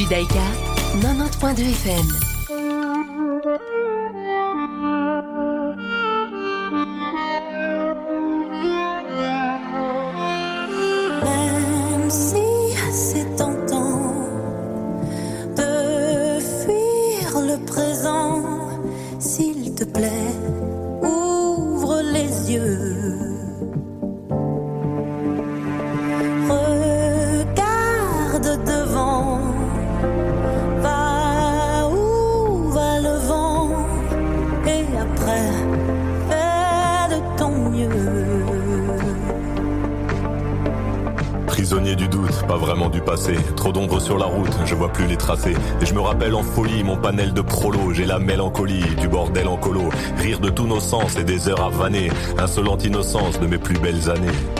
Judaïka, 90.2 FM. Et je me rappelle en folie mon panel de prolo. J'ai la mélancolie du bordel en colo. Rire de tous nos sens et des heures à vanner. Insolente innocence de mes plus belles années.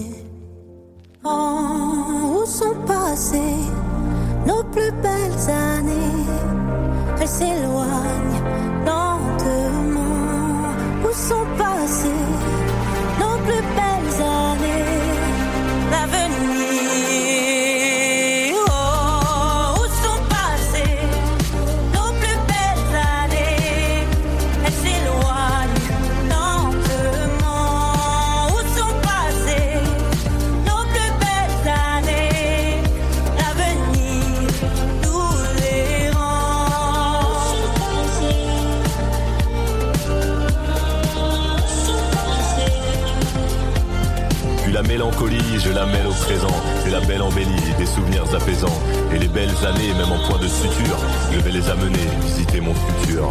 Présent. C'est la belle embellie, des souvenirs apaisants. Et les belles années, même en point de suture, je vais les amener visiter mon futur.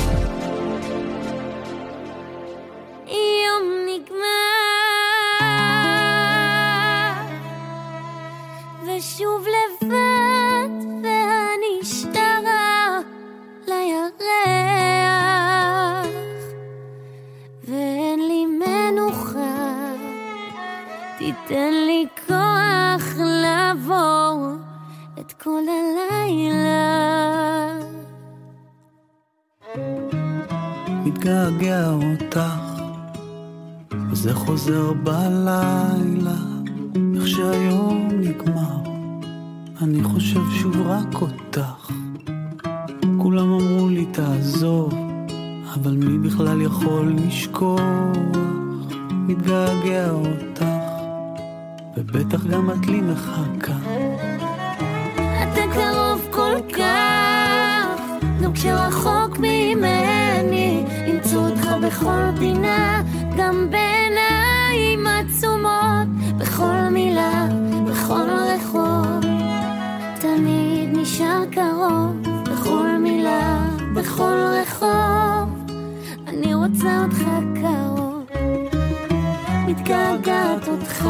אותך, וזה חוזר בלילה, איך שהיום נגמר, אני חושב שוב רק אותך. כולם אמרו לי תעזוב, אבל מי בכלל יכול לשכוח? מתגעגע אותך, ובטח גם את לי מחכה. אתה קרוב כל כך, גם כשרחוק אותך בכל פינה, גם בעיניים עצומות, בכל מילה, בכל רחוב. תמיד נשאר קרוב, בכל מילה, בכל רחוב. אני רוצה אותך קרוב, מתגעגעת אותך.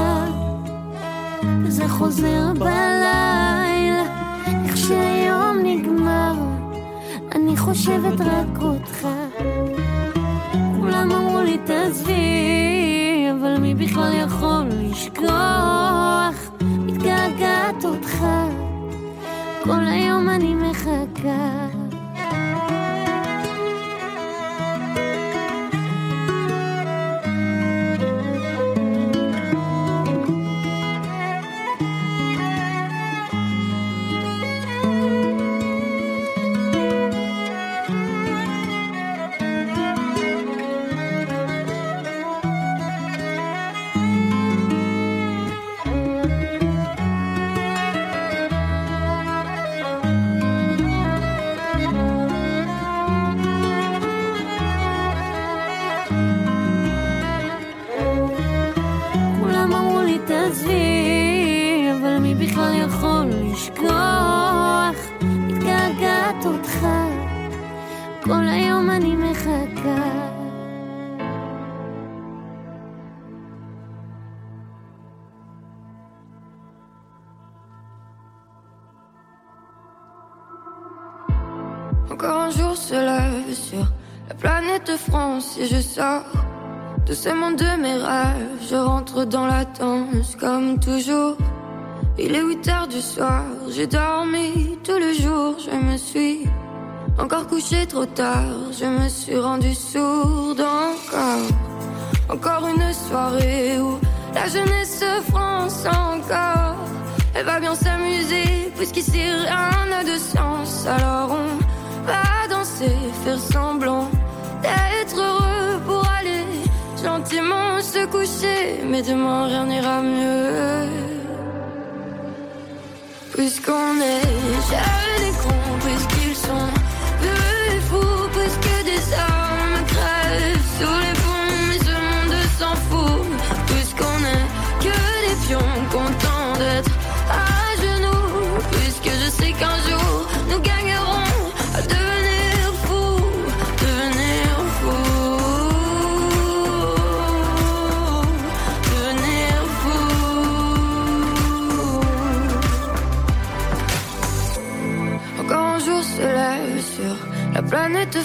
וזה חוזר בלילה, איך שהיום נגמר, אני חושבת רק אותך. לי תעזבי, אבל מי בכלל יכול לשכוח? מתגעגעת אותך, כל היום אני מחכה. Si je sors de ce monde de mes rêves, je rentre dans la danse comme toujours. Il est 8 heures du soir, j'ai dormi tout le jour, je me suis encore couché trop tard, je me suis rendu sourde encore. Encore une soirée où la jeunesse se France encore. Elle va bien s'amuser, puisqu'ici rien n'a de sens. Alors on faire semblant d'être heureux pour aller gentiment se coucher. Mais demain rien n'ira mieux. Puisqu'on est jeunes et cons, puisqu'ils sont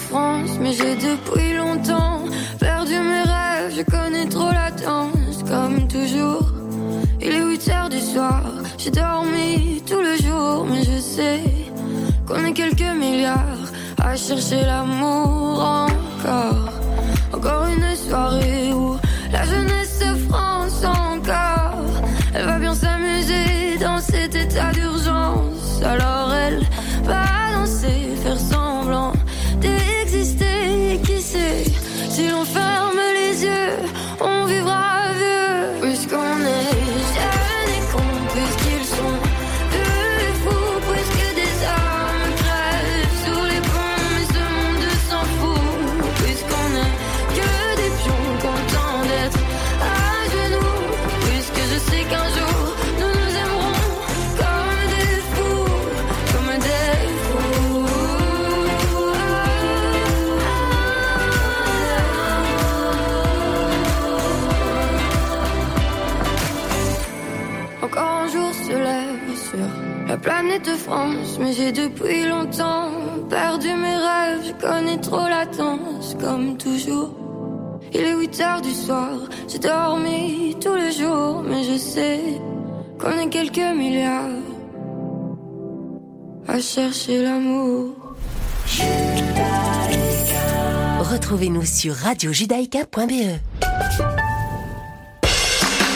France, mais j'ai depuis longtemps perdu mes rêves. Je connais trop la danse, comme toujours. Il est 8 heures du soir, j'ai dormi tout le jour, mais je sais qu'on est quelques milliards à chercher l'amour encore. Encore une soirée où la jeunesse se France encore. Elle va bien s'amuser dans cet état d'urgence. Alors elle va la planète France, mais j'ai depuis longtemps perdu mes rêves. Je connais trop la danse, comme toujours. Il est 8 heures du soir, j'ai dormi tout le jour, mais je sais qu'on est quelques milliards à chercher l'amour. Retrouvez-nous sur radiojudaïka.be.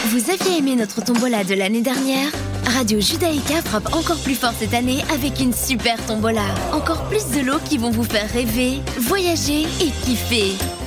Vous aviez aimé notre tombola de l'année dernière? Radio Judaïka frappe encore plus fort cette année avec une super tombola. Encore plus de lots qui vont vous faire rêver, voyager et kiffer.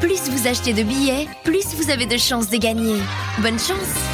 plus vous achetez de billets, plus vous avez de chances de gagner. Bonne chance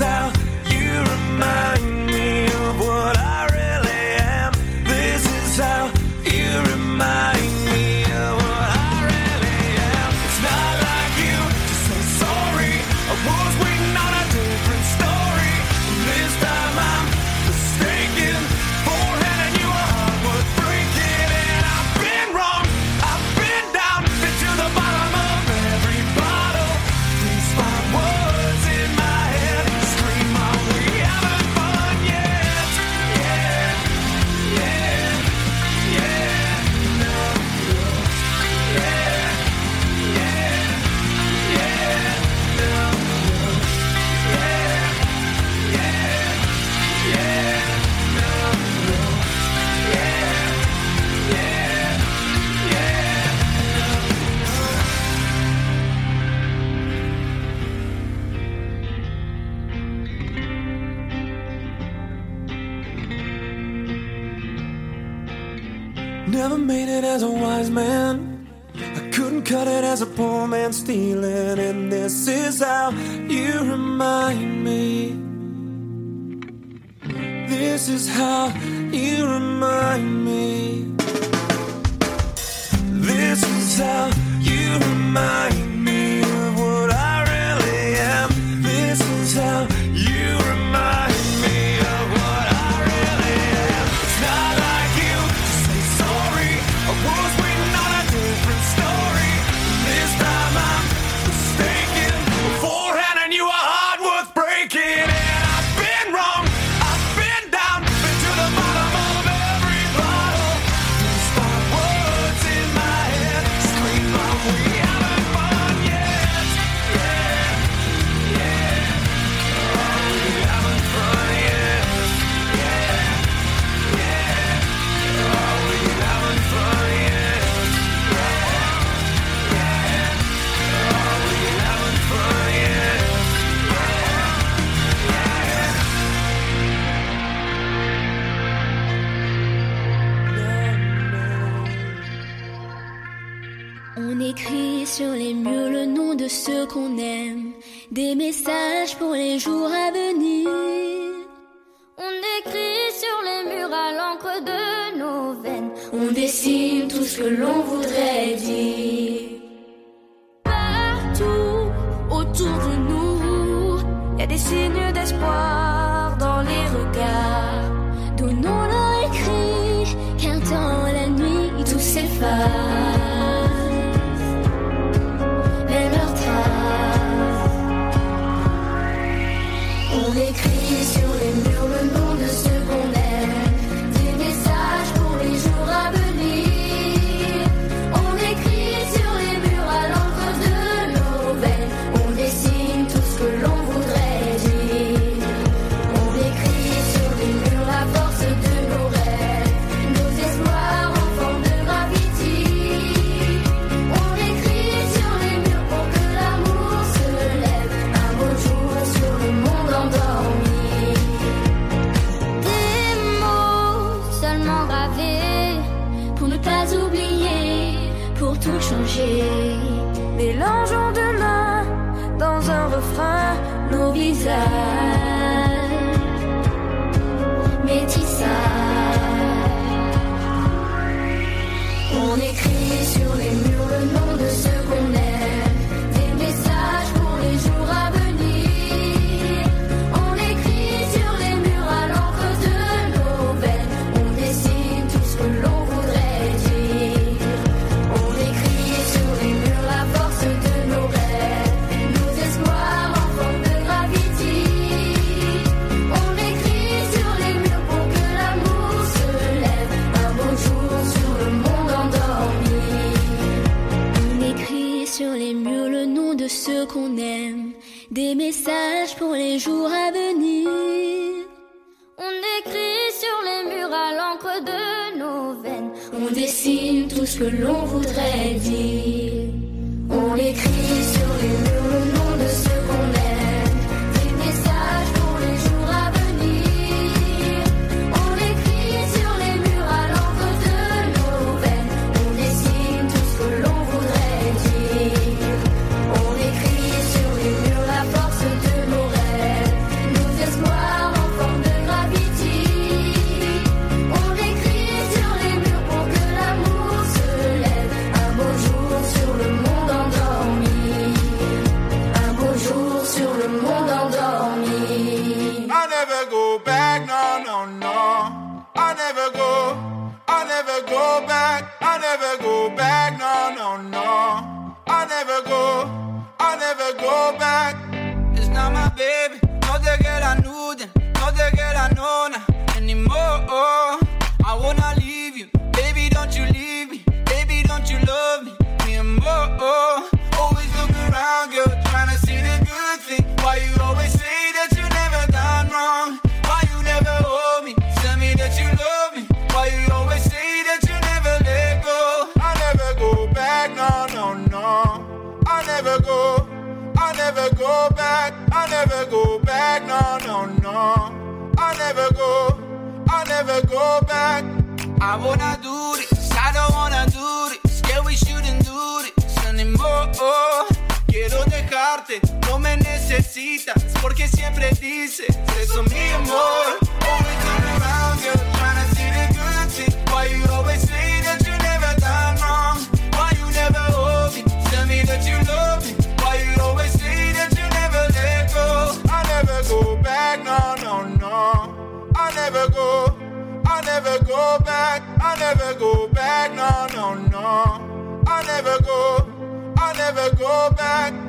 how you remind on dessine tout ce que l'on voudrait dire. Partout autour de nous, il y a des signes d'espoir. pour les jours à venir. On écrit sur les murs à l'encre de nos veines. On dessine tout ce que l'on voudrait dire. On écrit sur les murs. Why you always say that you never done wrong? Why you never hold me? Tell me that you love me. Why you always say that you never let go? I never go back, no, no, no. I never go. I never go back. I never go back, no, no, no. I never go. I never go back. I wanna do this. I don't wanna do this. Yeah, we shouldn't do this anymore. Quiero dejarte, no me necesitas porque siempre dices eso mi amor. Always turn around, girl, trying to see the good thing. Why you always say that you never done wrong? Why you never hold me? Tell me that you love me. Why you always say that you never let go? I never go back, no, no, no. I never go. I never go back, I never go back, no, no, no. I never go go back.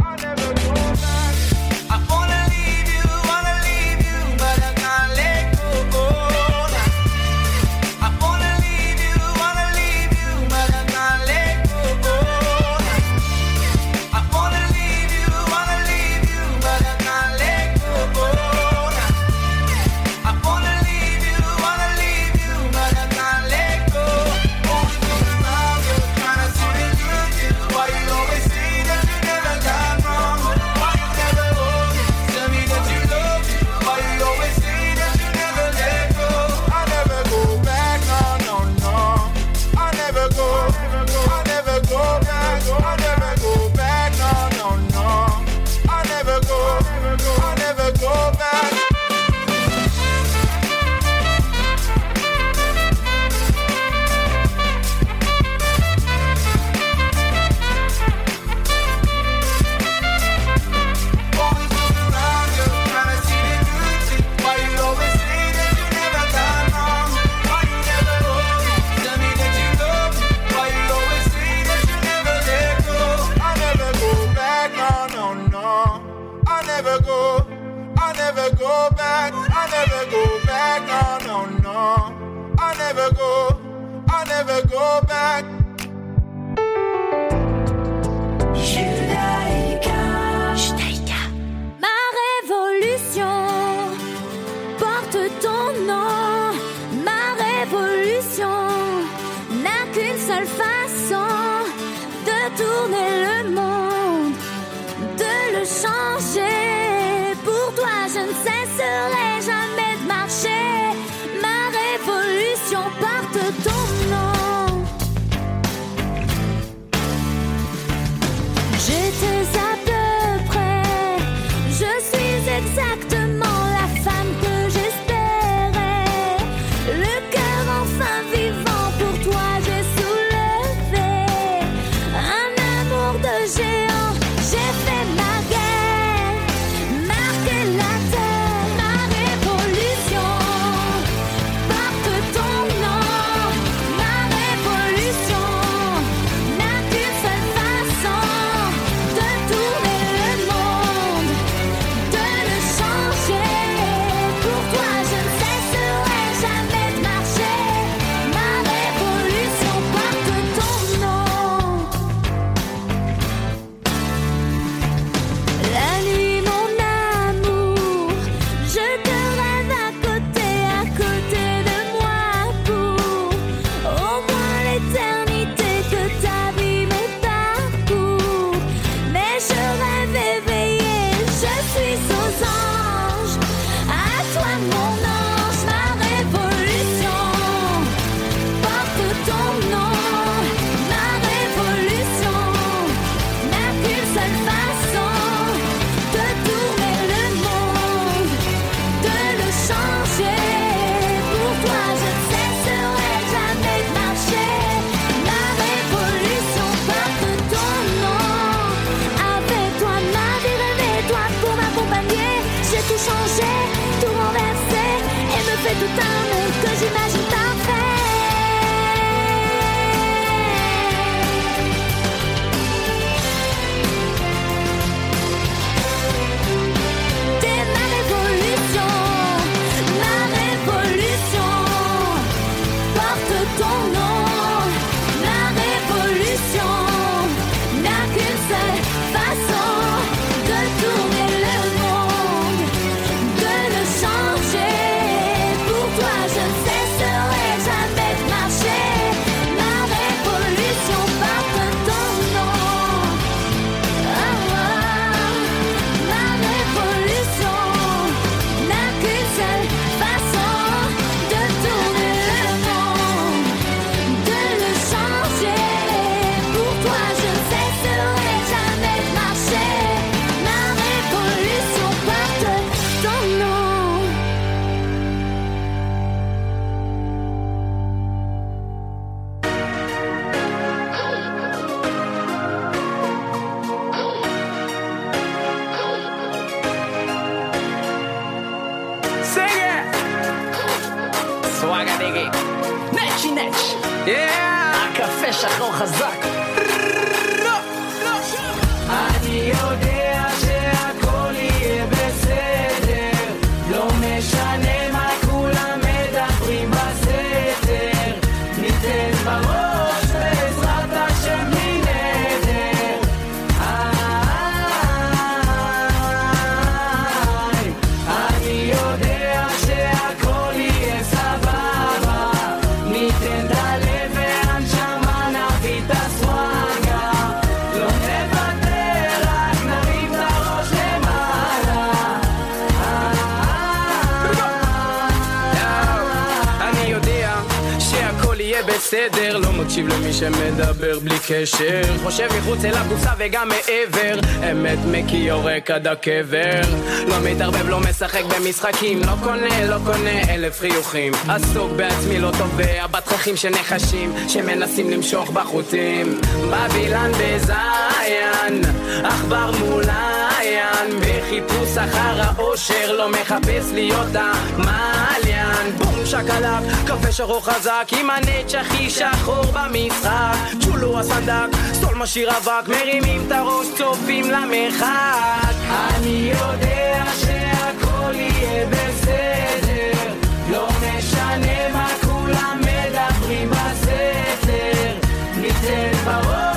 עד הקבר. לא מתערבב, לא משחק במשחקים. לא קונה, לא קונה אלף חיוכים. עסוק בעצמי, לא תובע בתככים שנחשים שמנסים למשוך בחוטים. בבילן בזיין עכבר מוליין בחיפוש אחר האושר לא מחפש להיות המעלים. כאן בום שקלק, קפה שרוך חזק, עם הנץ' הכי שחור במשחק, צ'ולו הסנדק, סול משאיר אבק, מרימים את הראש, צופים למרחק. אני יודע שהכל יהיה בסדר, לא משנה מה כולם מדברים בסתר, ניתן בראש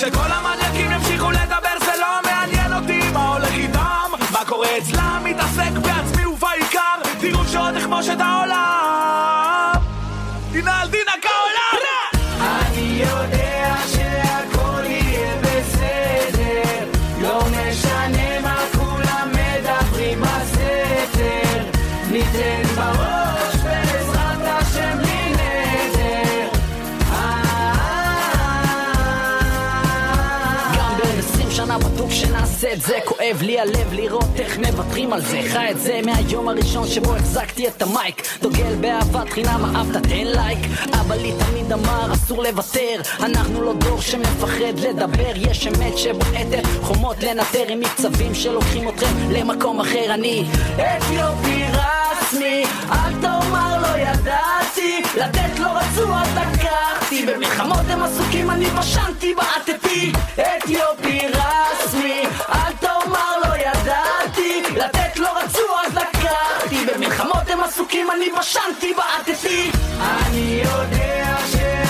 שכל המניאקים את זה כואב לי הלב לראות איך מוותרים על זה. חי את זה מהיום הראשון שבו החזקתי את המייק. דוגל באהבת חינם אהבת תן לייק. אבא לי תמיד אמר אסור לוותר. אנחנו לא דור שמפחד לדבר. יש אמת שבועטת חומות לנטר. עם מקצבים שלוקחים אתכם למקום אחר. אני אתיופי רסמי אל תאמר לא ידעתי. לתת לא רצו אז לקחתי במלחמות הם עסוקים אני בשנתי בעטתי. אתיופי רסמי בקבוקים אני בשנתי בעטתי. אני יודע ש...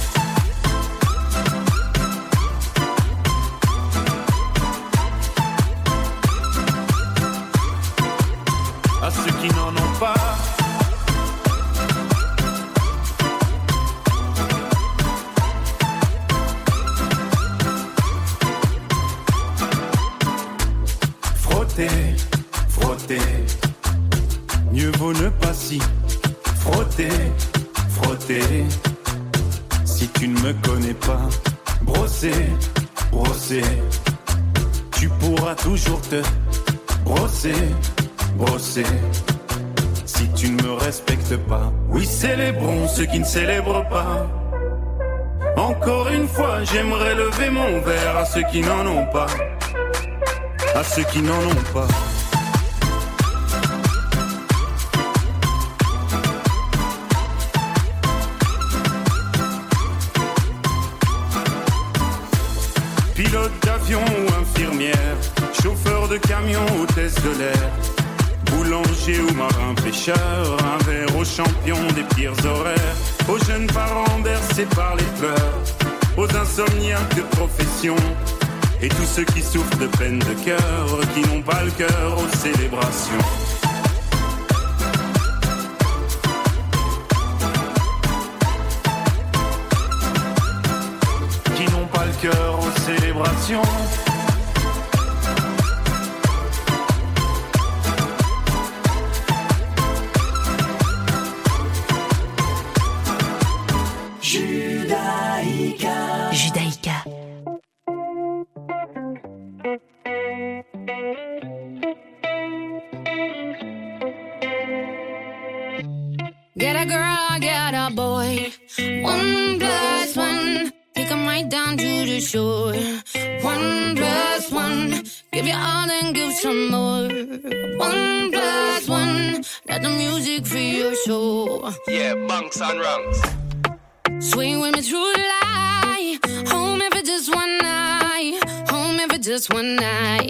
Célèbrent pas. Encore une fois, j'aimerais lever mon verre à ceux qui n'en ont pas. À ceux qui n'en ont pas. Pilote d'avion ou infirmière, chauffeur de camion, hôtesse de l'air, boulanger ou marin pêcheur, un verre aux champions des pires horaires, aux jeunes parents bercés par les pleurs, aux insomniaques de profession, et tous ceux qui souffrent de peine de cœur, qui n'ont pas le cœur aux célébrations. Judaïka. Judaïka. Get a girl, get a boy. One plus one. Take them right down to the shore. One plus one. Give you all and give some more. One plus one. Let the music free your soul. Yeah, bunks and ranks. one night.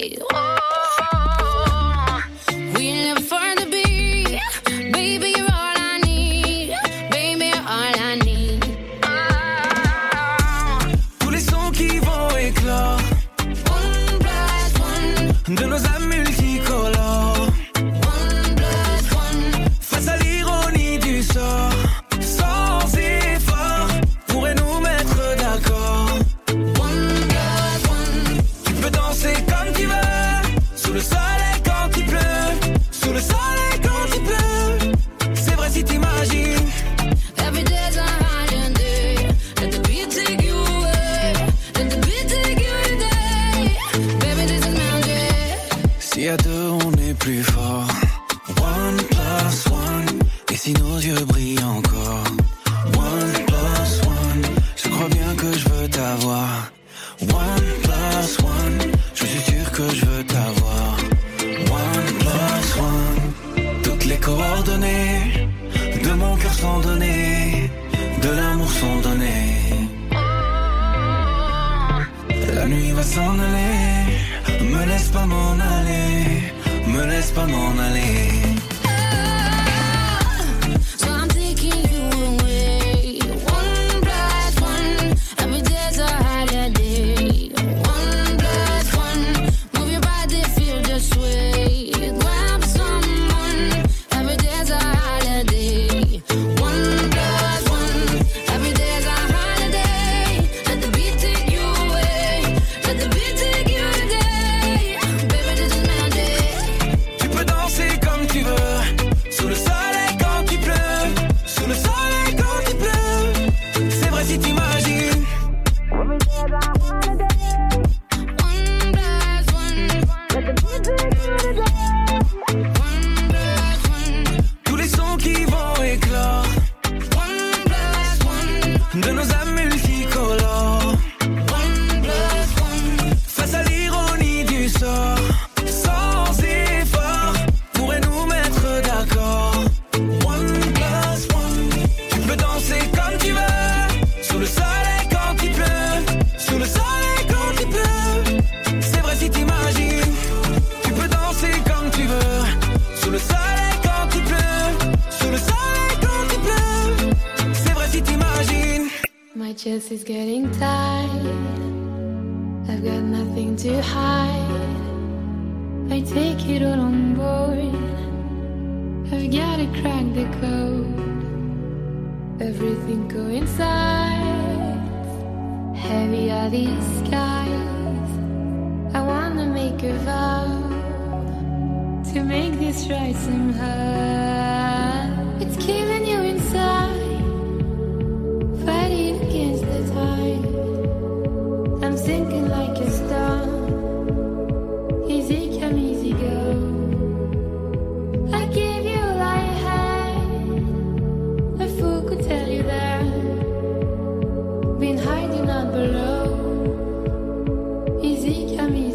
musique à.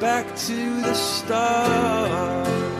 Back to the start.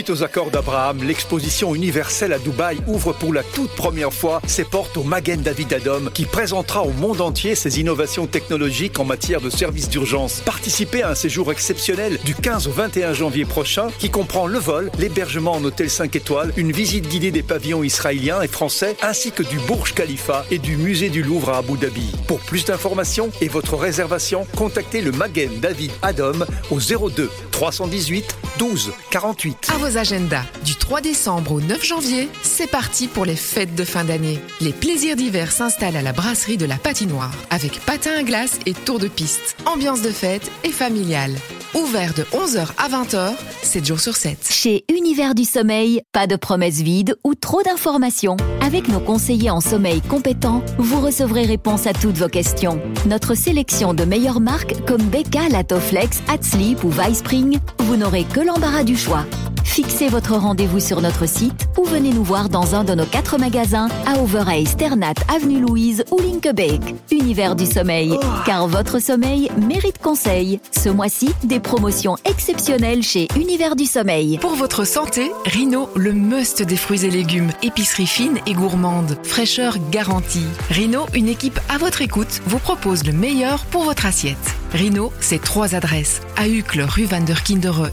Suite aux accords d'Abraham, l'exposition universelle à Dubaï ouvre pour la toute première fois ses portes au Magen David Adom qui présentera au monde entier ses innovations technologiques en matière de services d'urgence. Participez à un séjour exceptionnel du 15 au 21 janvier prochain qui comprend le vol, l'hébergement en hôtel 5 étoiles, une visite guidée des pavillons israéliens et français ainsi que du Burj Khalifa et du musée du Louvre à Abu Dhabi. Pour plus d'informations et votre réservation, contactez le Magen David Adom au 02 318 12 48. À vos agendas. Du 3 décembre au 9 janvier, c'est parti pour les fêtes de fin d'année. Les plaisirs d'hiver s'installent à la brasserie de la patinoire avec patin à glace et tour de piste. Ambiance de fête et familiale. Ouvert de 11h à 20h, 7 jours sur 7. Chez Univers du Sommeil, pas de promesses vides ou trop d'informations. Avec nos conseillers en sommeil compétents, vous recevrez réponse à toutes vos questions. Notre sélection de meilleures marques comme Beka, Latoflex, Hatsleep ou Vispring, vous n'aurez que l'embarras du choix. Fixez votre rendez-vous sur notre site ou venez nous voir dans un de nos quatre magasins à Overay, Sternat, Avenue Louise ou Linkebeek. Univers du sommeil, car votre sommeil mérite conseil. Ce mois-ci, des promotions exceptionnelles chez Univers du sommeil. Pour votre santé, Rhino, le must des fruits et légumes. Épicerie fine et gourmande. Fraîcheur garantie. Rhino, une équipe à votre écoute, vous propose le meilleur pour votre assiette. Rhino, c'est trois adresses. À Uccle, rue Van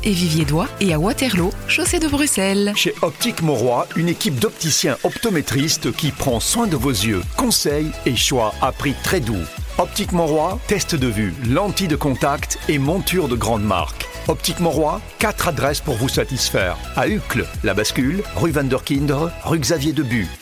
et Vivier-Dois et à Waterloo, chaussée de Bruxelles. Chez Optique Moroy, une équipe d'opticiens optométristes qui prend soin de vos yeux. Conseils et choix à prix très doux. Optique Moroy, test de vue, lentilles de contact et monture de grande marque. Optique Moroy, quatre adresses pour vous satisfaire. À Uccle, la bascule, rue Van der Kindere, rue Xavier Debu.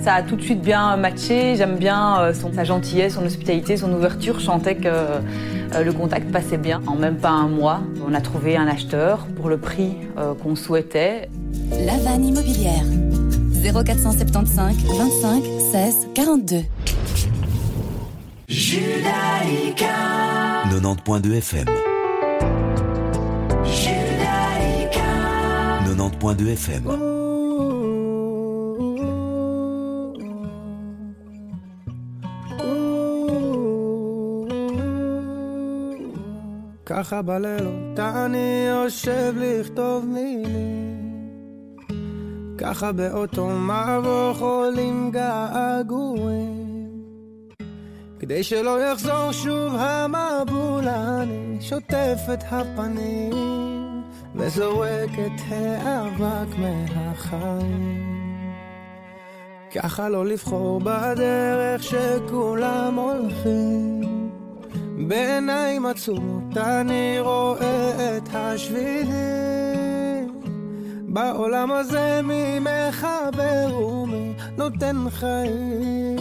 Ça a tout de suite bien matché. J'aime bien euh, son, sa gentillesse, son hospitalité, son ouverture. Je sentais que euh, le contact passait bien. En même pas un mois, on a trouvé un acheteur pour le prix euh, qu'on souhaitait. La vanne immobilière. 0475 25 16 42. Judaïka 90.2 FM. Judaïka 90.2 FM. ככה בלילות אני יושב לכתוב מילים. ככה באותו מבוך עולים געגועים. כדי שלא יחזור שוב המבול אני שוטף את הפנים וזורק את האבק מהחיים. ככה לא לבחור בדרך שכולם הולכים. בעיניים עצומות אני רואה את השבילים בעולם הזה מי מחבר ומי נותן חיים?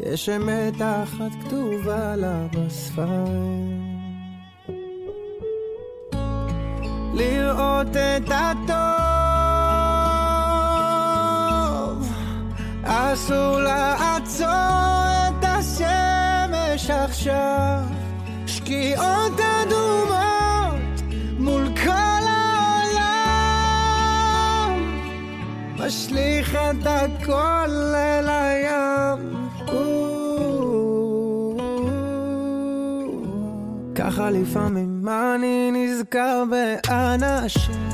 יש אמת אחת כתובה לה בספרים. לראות את הטוב אסור לעצור את השמש עכשיו שקיעות אדומות מול כל העולם. משליך את הכל אל הים. ככה לפעמים אני נזכר באנשים.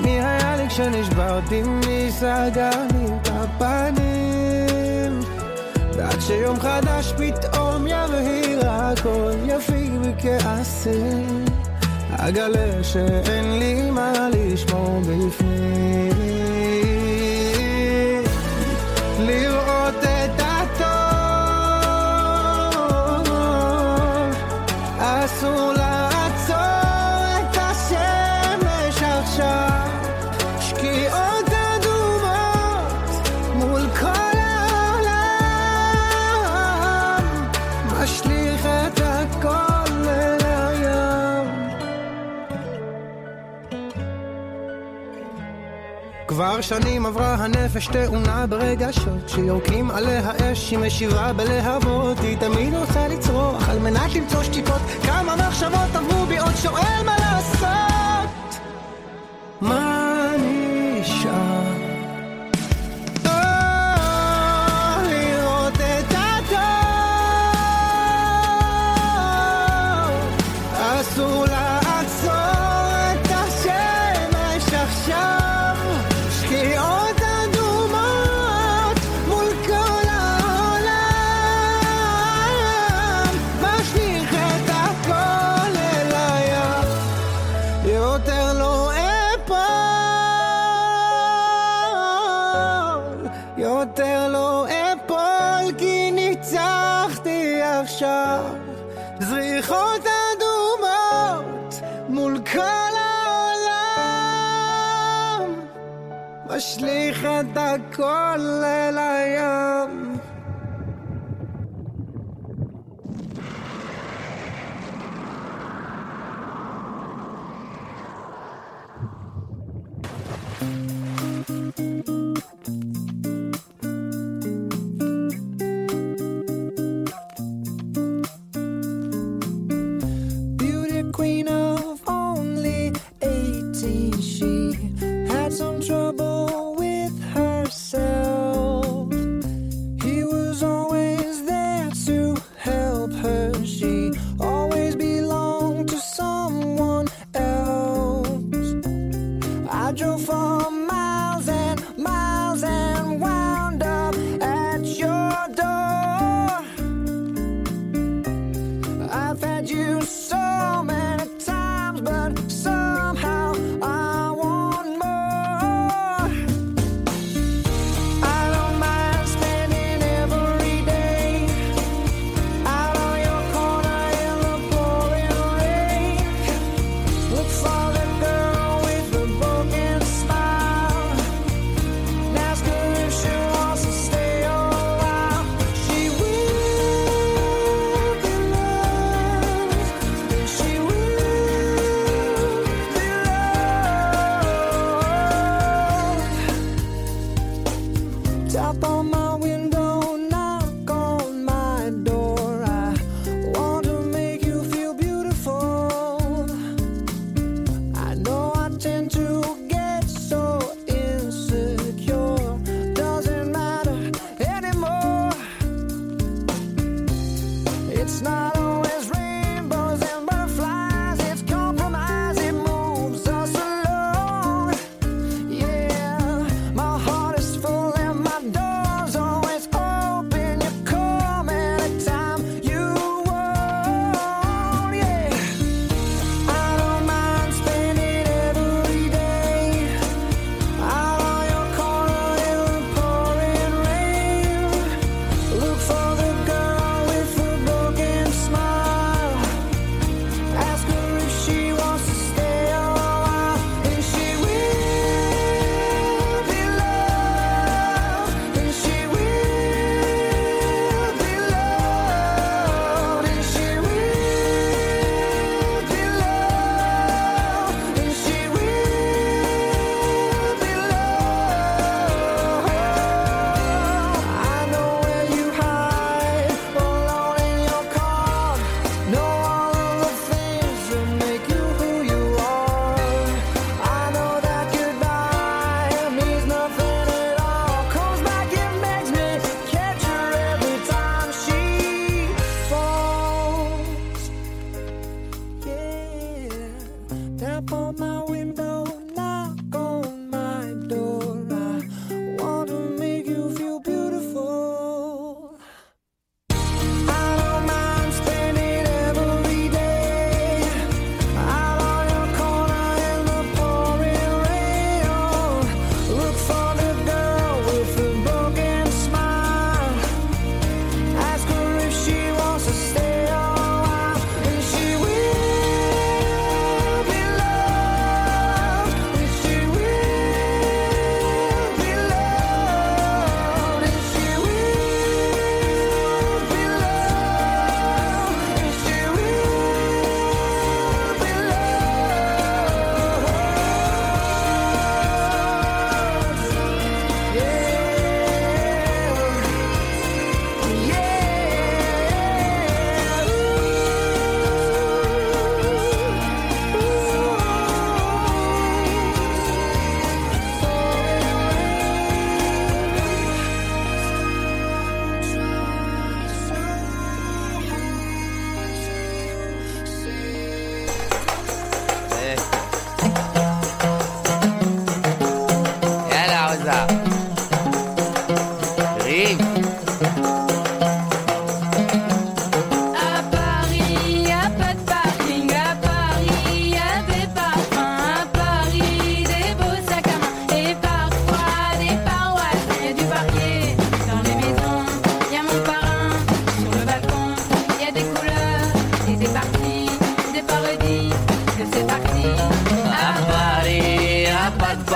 מי היה לי כשנשברתי מי סגר לי את הפנים? ועד שיום חדש פתאום יבהיר הכל יפיג בכעסים אגלה שאין לי מה לשמור בפנים לראות את הטוב אסור כבר שנים עברה הנפש תאונה ברגשות שיורקים עליה אש, היא משיבה בלהבות. היא תמיד רוצה לצרוח על מנת למצוא שתיקות. כמה מחשבות עברו בי עוד שואל מה לעשות. The call I kollelayan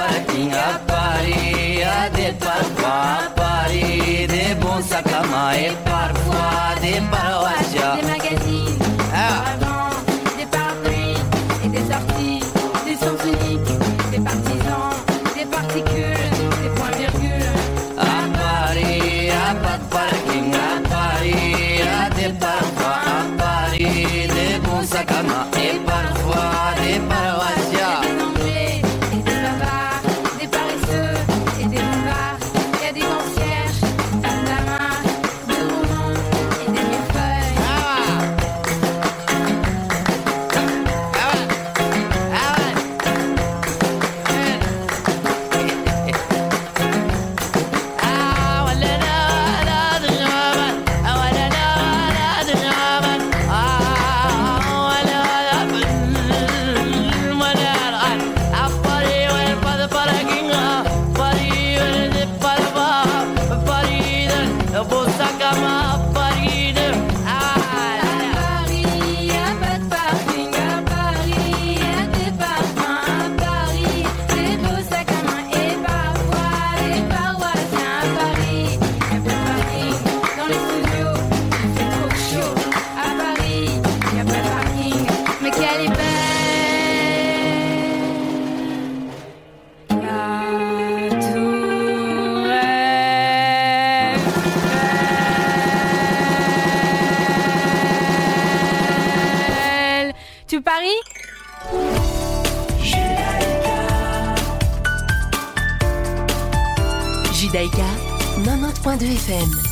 Marquinha paria de parfois Paris de bon sac à main et parfois des parois de magazine 102 FM.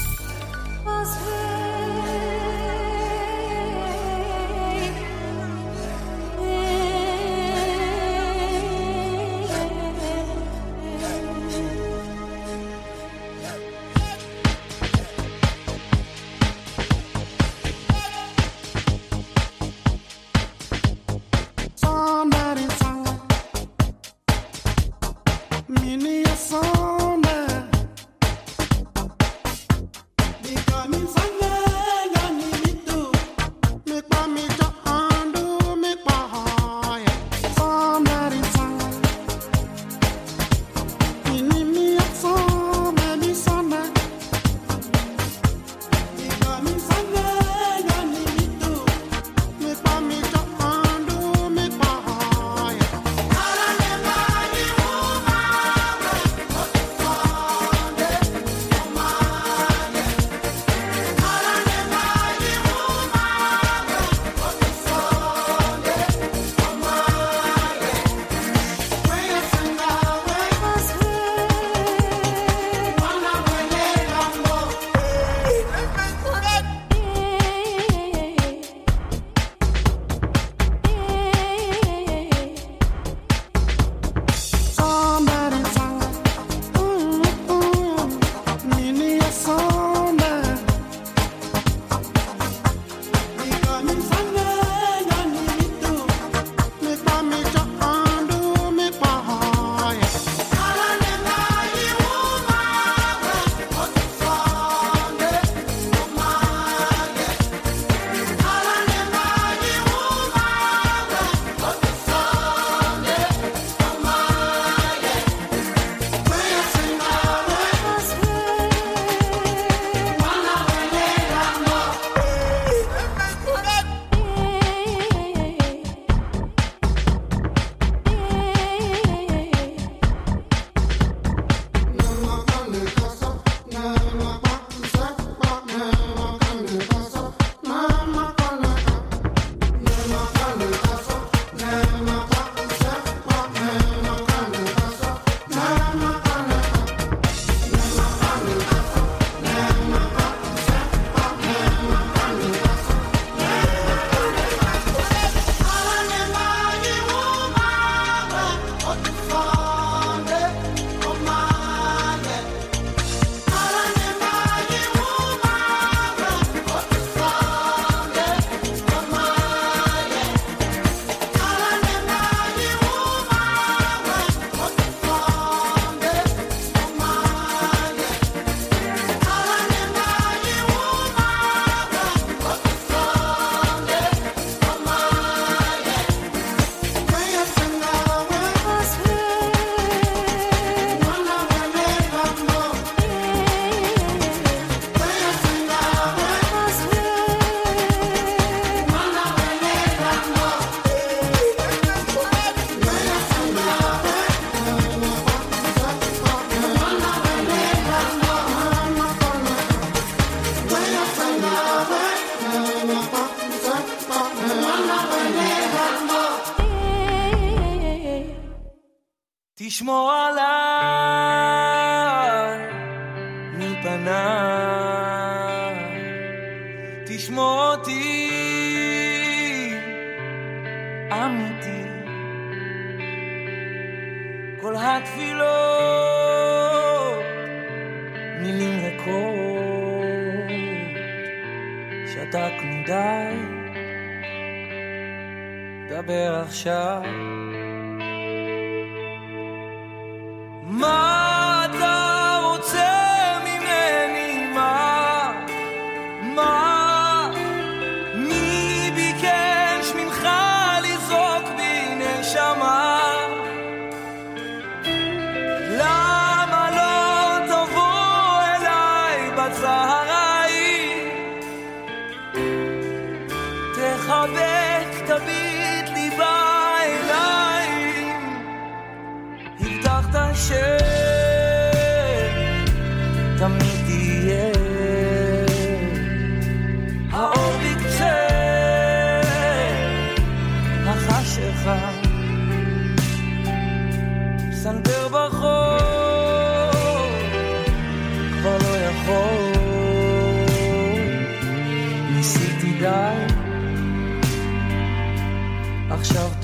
מה? עכשיו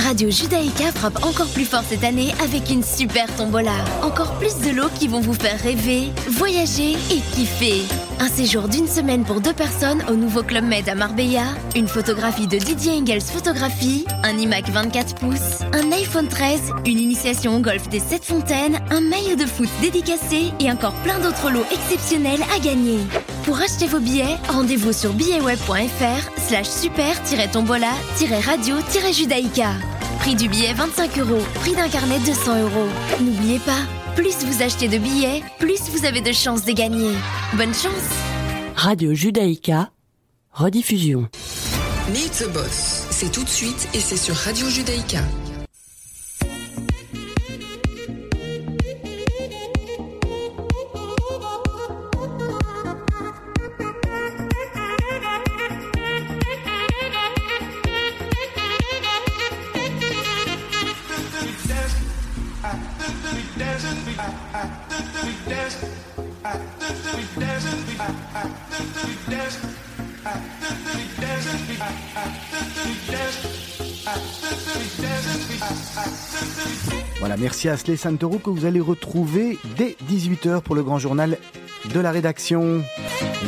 Radio Judaïka frappe encore plus fort cette année avec une super tombola. Encore plus de lots qui vont vous faire rêver, voyager et kiffer. Un séjour d'une semaine pour deux personnes au nouveau Club Med à Marbella, une photographie de Didier Engels Photographie, un iMac 24 pouces, un iPhone 13, une initiation au golf des 7 fontaines, un maillot de foot dédicacé et encore plein d'autres lots exceptionnels à gagner. Pour acheter vos billets, rendez-vous sur billetweb.fr slash super-tombola-radio-judaïka. Prix du billet 25 euros, prix d'un carnet 200 euros. N'oubliez pas, plus vous achetez de billets, plus vous avez de chances de gagner. Bonne chance Radio Judaïka, rediffusion. Meet the Boss, c'est tout de suite et c'est sur Radio Judaïka. Merci à Slay Santoro que vous allez retrouver dès 18h pour le grand journal de la rédaction.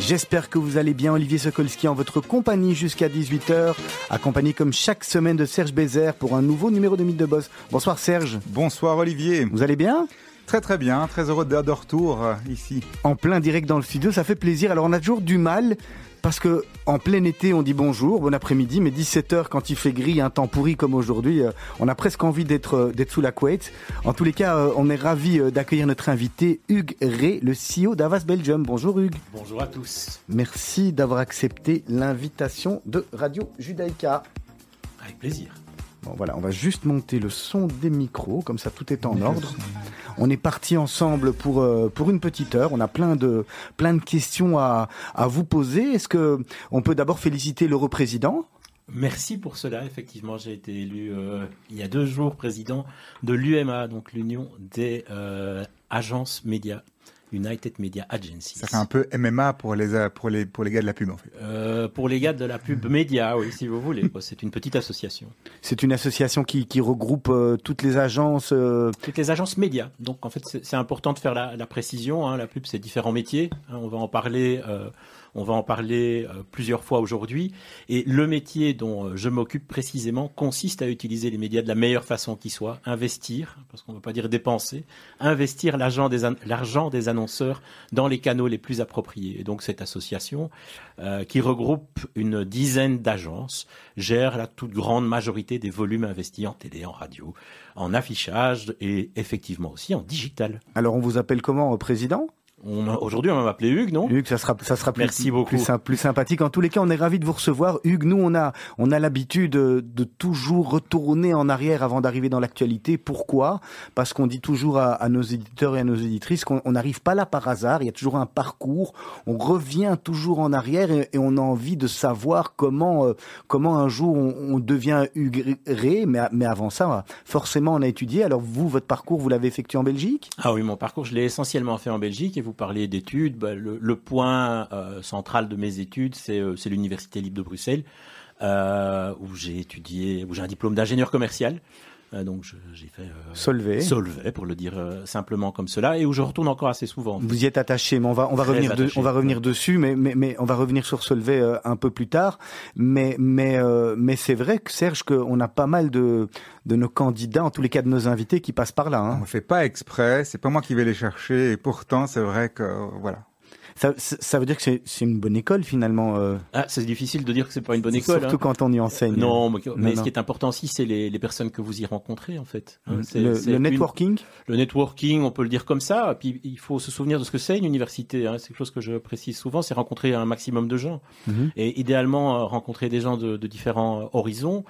J'espère que vous allez bien, Olivier Sokolski, en votre compagnie jusqu'à 18h, accompagné comme chaque semaine de Serge Bézère pour un nouveau numéro de Mythe de Boss. Bonsoir Serge. Bonsoir Olivier. Vous allez bien? Très très bien, très heureux d'être de retour euh, ici. En plein direct dans le studio, ça fait plaisir. Alors on a toujours du mal parce que en plein été, on dit bonjour, bon après-midi, mais 17h quand il fait gris, un temps pourri comme aujourd'hui, euh, on a presque envie d'être euh, d'être sous la couette. En tous les cas, euh, on est ravi d'accueillir notre invité Hugues Ray, le CEO d'Avas Belgium. Bonjour Hugues. Bonjour à tous. Merci d'avoir accepté l'invitation de Radio Judaïka. Avec plaisir. Voilà, on va juste monter le son des micros, comme ça tout est en ordre. On est parti ensemble pour euh, pour une petite heure. On a plein de questions à vous poser. Est-ce que on peut d'abord féliciter l'heureux président Merci pour cela. Effectivement, j'ai été élu euh, il y a deux jours président de l'UMA, donc l'Union des euh, agences médias, United Media Agencies. Ça fait un peu MMA pour les, euh, pour les, pour les gars de la pub en fait. Euh, pour les gars de la pub média, oui, si vous voulez. C'est une petite association. C'est une association qui, qui regroupe euh, toutes les agences. euh, Toutes les agences médias. Donc en fait, c'est c'est important de faire la, la précision. hein. La pub, c'est différents métiers. hein. On va en parler. On va en parler euh, plusieurs fois aujourd'hui. Et le métier dont euh, je m'occupe précisément consiste à utiliser les médias de la meilleure façon qui soit, investir, parce qu'on ne veut pas dire dépenser, investir l'argent des, annonceurs dans les canaux les plus appropriés. Et donc cette association, euh, qui regroupe une dizaine d'agences, gère la toute grande majorité des volumes investis en télé, en radio, en affichage et effectivement aussi en digital. Alors on vous appelle comment, président? Aujourd'hui, on va m'appeler Hugues, non? Hugues, ça sera, ça sera plus, Merci beaucoup. plus, sym- plus sympathique. En tous les cas, on est ravis de vous recevoir. Hugues, nous, on a, on a l'habitude de, de toujours retourner en arrière avant d'arriver dans l'actualité. Pourquoi? Parce qu'on dit toujours à, à nos éditeurs et à nos éditrices qu'on on n'arrive pas là par hasard. Il y a toujours un parcours. On revient toujours en arrière et, et on a envie de savoir comment, euh, comment un jour on, on devient Hugues Ré. Mais, mais avant ça, forcément, on a étudié. Alors vous, votre parcours, vous l'avez effectué en Belgique? Ah oui, mon parcours, je l'ai essentiellement fait en Belgique. Et vous parlez d'études. Bah, le, point euh, central de mes études, c'est euh, l'Université libre de Bruxelles, euh, où j'ai étudié, où j'ai un diplôme d'ingénieur commercial. Euh, donc j'ai fait euh, Solvay. Solvay, pour le dire euh, simplement comme cela, et où je retourne encore assez souvent. Vous y êtes attaché, mais on va on va Très revenir de- on va revenir dessus, mais mais mais on va revenir sur Solvay euh, un peu plus tard. Mais mais euh, mais c'est vrai que Serge qu'on a pas mal de de nos candidats, en tous les cas de nos invités, qui passent par là. Hein. On fait pas exprès, c'est pas moi qui vais les chercher, et pourtant c'est vrai que euh, voilà. Ça, veut dire que c'est une bonne école finalement. euh, Ah, c'est difficile de dire que c'est pas une bonne école. Surtout hein. quand on y enseigne. Non, mais, Non, mais ce qui est important aussi, c'est les, les personnes que vous y rencontrez, en fait. C'est- Le- une- networking? Le networking, on peut le dire comme ça. Puis il faut se souvenir de ce que c'est une université. Hein. C'est quelque chose que je précise souvent, c'est rencontrer un maximum de gens. Mhm. Et idéalement, euh, rencontrer des gens de, de différents horizons.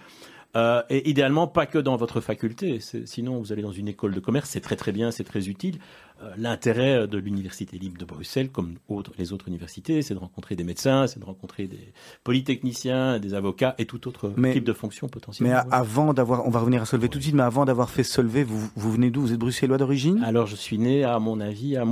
Euh, et idéalement, pas que dans votre faculté. Sinon, vous allez dans une école de commerce, c'est très très bien, c'est très utile. Euh, L'intérêt de l'Université libre de Bruxelles, comme autres, les autres universités, c'est de rencontrer des médecins, c'est de rencontrer des polytechniciens, des avocats et tout autre Mais- type de fonction Mais potentiellement. a- avant d'avoir, on va revenir à Solvay tout de suite, mais avant d'avoir fait Solvay, vous vous venez d'où? Vous êtes bruxellois d'origine? Alors, je suis né, à mon avis, à